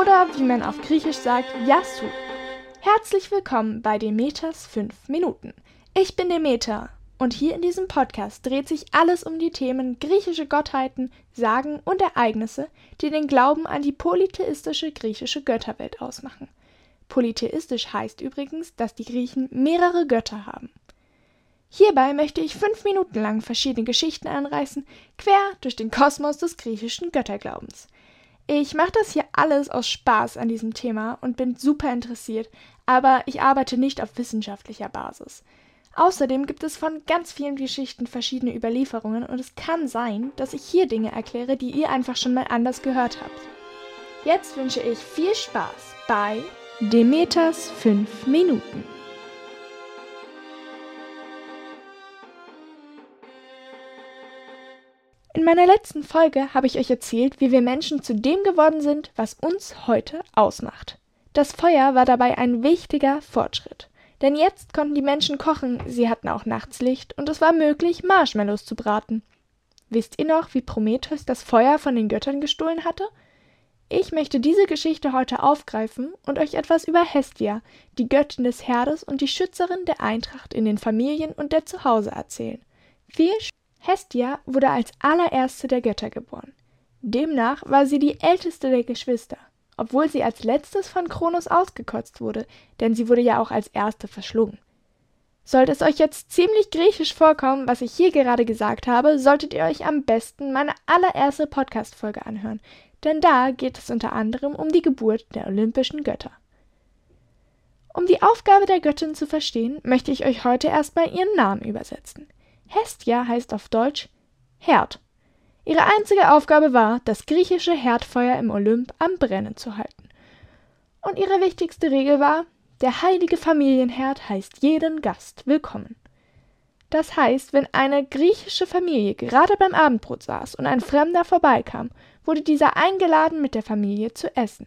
oder wie man auf Griechisch sagt, Yasu. Herzlich willkommen bei Demeters 5 Minuten. Ich bin Demeter und hier in diesem Podcast dreht sich alles um die Themen griechische Gottheiten, Sagen und Ereignisse, die den Glauben an die polytheistische griechische Götterwelt ausmachen. Polytheistisch heißt übrigens, dass die Griechen mehrere Götter haben. Hierbei möchte ich fünf Minuten lang verschiedene Geschichten anreißen, quer durch den Kosmos des griechischen Götterglaubens. Ich mache das hier alles aus Spaß an diesem Thema und bin super interessiert, aber ich arbeite nicht auf wissenschaftlicher Basis. Außerdem gibt es von ganz vielen Geschichten verschiedene Überlieferungen und es kann sein, dass ich hier Dinge erkläre, die ihr einfach schon mal anders gehört habt. Jetzt wünsche ich viel Spaß bei Demeters 5 Minuten. In meiner letzten Folge habe ich euch erzählt, wie wir Menschen zu dem geworden sind, was uns heute ausmacht. Das Feuer war dabei ein wichtiger Fortschritt. Denn jetzt konnten die Menschen kochen, sie hatten auch nachts Licht und es war möglich, Marshmallows zu braten. Wisst ihr noch, wie Prometheus das Feuer von den Göttern gestohlen hatte? Ich möchte diese Geschichte heute aufgreifen und euch etwas über Hestia, die Göttin des Herdes und die Schützerin der Eintracht in den Familien und der Zuhause erzählen. Viel Hestia wurde als allererste der Götter geboren. Demnach war sie die älteste der Geschwister, obwohl sie als letztes von Kronos ausgekotzt wurde, denn sie wurde ja auch als erste verschlungen. Sollte es euch jetzt ziemlich griechisch vorkommen, was ich hier gerade gesagt habe, solltet ihr euch am besten meine allererste Podcast-Folge anhören, denn da geht es unter anderem um die Geburt der olympischen Götter. Um die Aufgabe der Göttin zu verstehen, möchte ich euch heute erstmal ihren Namen übersetzen. Hestia heißt auf Deutsch Herd. Ihre einzige Aufgabe war, das griechische Herdfeuer im Olymp am Brennen zu halten. Und ihre wichtigste Regel war, der heilige Familienherd heißt jeden Gast willkommen. Das heißt, wenn eine griechische Familie gerade beim Abendbrot saß und ein Fremder vorbeikam, wurde dieser eingeladen, mit der Familie zu essen.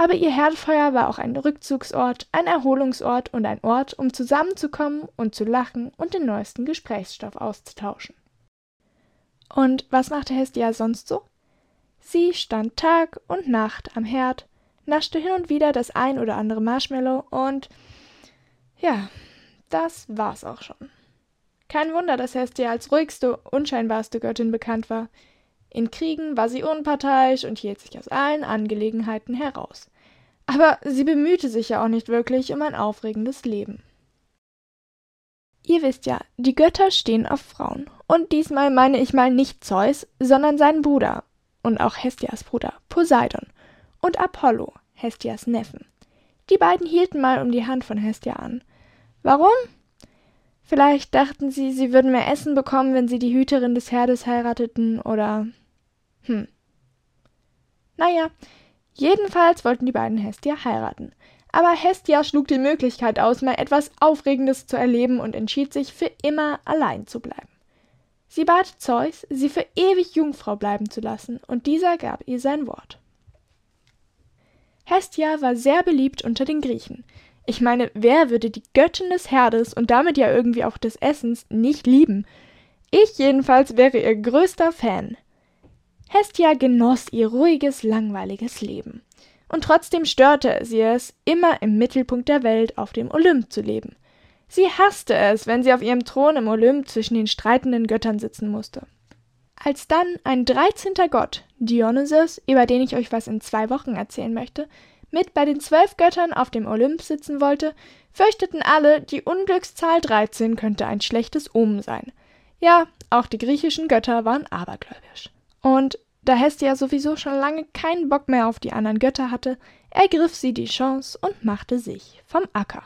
Aber ihr Herdfeuer war auch ein Rückzugsort, ein Erholungsort und ein Ort, um zusammenzukommen und zu lachen und den neuesten Gesprächsstoff auszutauschen. Und was machte Hestia sonst so? Sie stand Tag und Nacht am Herd, naschte hin und wieder das ein oder andere Marshmallow und ja, das war's auch schon. Kein Wunder, dass Hestia als ruhigste, unscheinbarste Göttin bekannt war. In Kriegen war sie unparteiisch und hielt sich aus allen Angelegenheiten heraus. Aber sie bemühte sich ja auch nicht wirklich um ein aufregendes Leben. Ihr wisst ja, die Götter stehen auf Frauen. Und diesmal meine ich mal nicht Zeus, sondern seinen Bruder und auch Hestias Bruder, Poseidon, und Apollo, Hestias Neffen. Die beiden hielten mal um die Hand von Hestia an. Warum? Vielleicht dachten sie, sie würden mehr Essen bekommen, wenn sie die Hüterin des Herdes heirateten, oder hm. Naja, jedenfalls wollten die beiden Hestia heiraten. Aber Hestia schlug die Möglichkeit aus, mal etwas Aufregendes zu erleben und entschied sich, für immer allein zu bleiben. Sie bat Zeus, sie für ewig Jungfrau bleiben zu lassen, und dieser gab ihr sein Wort. Hestia war sehr beliebt unter den Griechen. Ich meine, wer würde die Göttin des Herdes und damit ja irgendwie auch des Essens nicht lieben? Ich jedenfalls wäre ihr größter Fan. Hestia genoss ihr ruhiges, langweiliges Leben. Und trotzdem störte sie es, immer im Mittelpunkt der Welt auf dem Olymp zu leben. Sie hasste es, wenn sie auf ihrem Thron im Olymp zwischen den streitenden Göttern sitzen musste. Als dann ein dreizehnter Gott, Dionysos, über den ich euch was in zwei Wochen erzählen möchte, mit bei den zwölf Göttern auf dem Olymp sitzen wollte, fürchteten alle, die Unglückszahl 13 könnte ein schlechtes Omen sein. Ja, auch die griechischen Götter waren abergläubisch. Und da Hestia sowieso schon lange keinen Bock mehr auf die anderen Götter hatte, ergriff sie die Chance und machte sich vom Acker.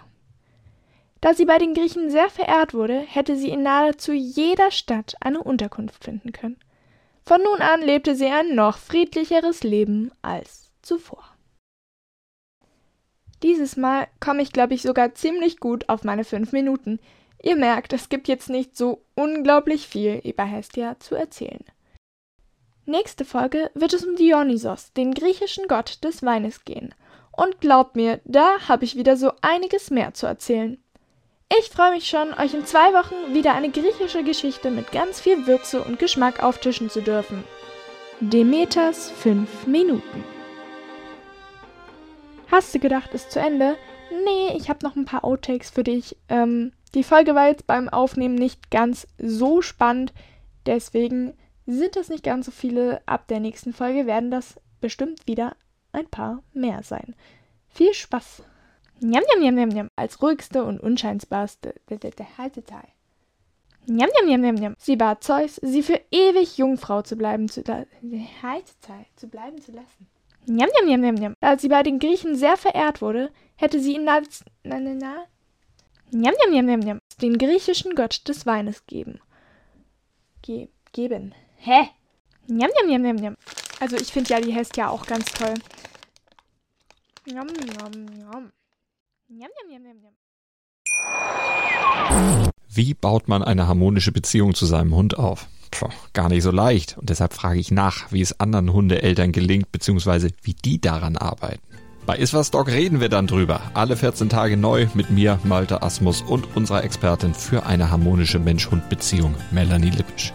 Da sie bei den Griechen sehr verehrt wurde, hätte sie in nahezu jeder Stadt eine Unterkunft finden können. Von nun an lebte sie ein noch friedlicheres Leben als zuvor. Dieses Mal komme ich, glaube ich, sogar ziemlich gut auf meine fünf Minuten. Ihr merkt, es gibt jetzt nicht so unglaublich viel über Hestia zu erzählen. Nächste Folge wird es um Dionysos, den griechischen Gott des Weines, gehen. Und glaubt mir, da habe ich wieder so einiges mehr zu erzählen. Ich freue mich schon, euch in zwei Wochen wieder eine griechische Geschichte mit ganz viel Würze und Geschmack auftischen zu dürfen. Demeters 5 Minuten. Hast du gedacht, ist zu Ende? Nee, ich habe noch ein paar Outtakes für dich. Ähm, die Folge war jetzt beim Aufnehmen nicht ganz so spannend, deswegen sind es nicht ganz so viele. Ab der nächsten Folge werden das bestimmt wieder ein paar mehr sein. Viel Spaß! Njam, njam, njam, njam, njam. Als ruhigste und unscheinbarste Halteteil. Njam, njam, njam, njam, njam. Sie bat Zeus, sie für ewig Jungfrau zu bleiben zu, Halteteil, zu bleiben zu lassen. Njam, njam, njam, njam, njam. Da sie bei den Griechen sehr verehrt wurde, hätte sie ihn als na, na, na, njam, njam, njam, njam, njam, den griechischen Gott des Weines geben. Ge geben. Hä? Njam, njam, njam, njam, njam. Also ich finde ja die Hestia auch ganz toll. Njam, njam, njam. Njam, njam, njam, njam, njam. Wie baut man eine harmonische Beziehung zu seinem Hund auf? Puh, gar nicht so leicht. Und deshalb frage ich nach, wie es anderen Hundeeltern gelingt, beziehungsweise wie die daran arbeiten. Bei Iswas Dog reden wir dann drüber. Alle 14 Tage neu mit mir, Malte Asmus und unserer Expertin für eine harmonische Mensch-Hund-Beziehung, Melanie Lippisch.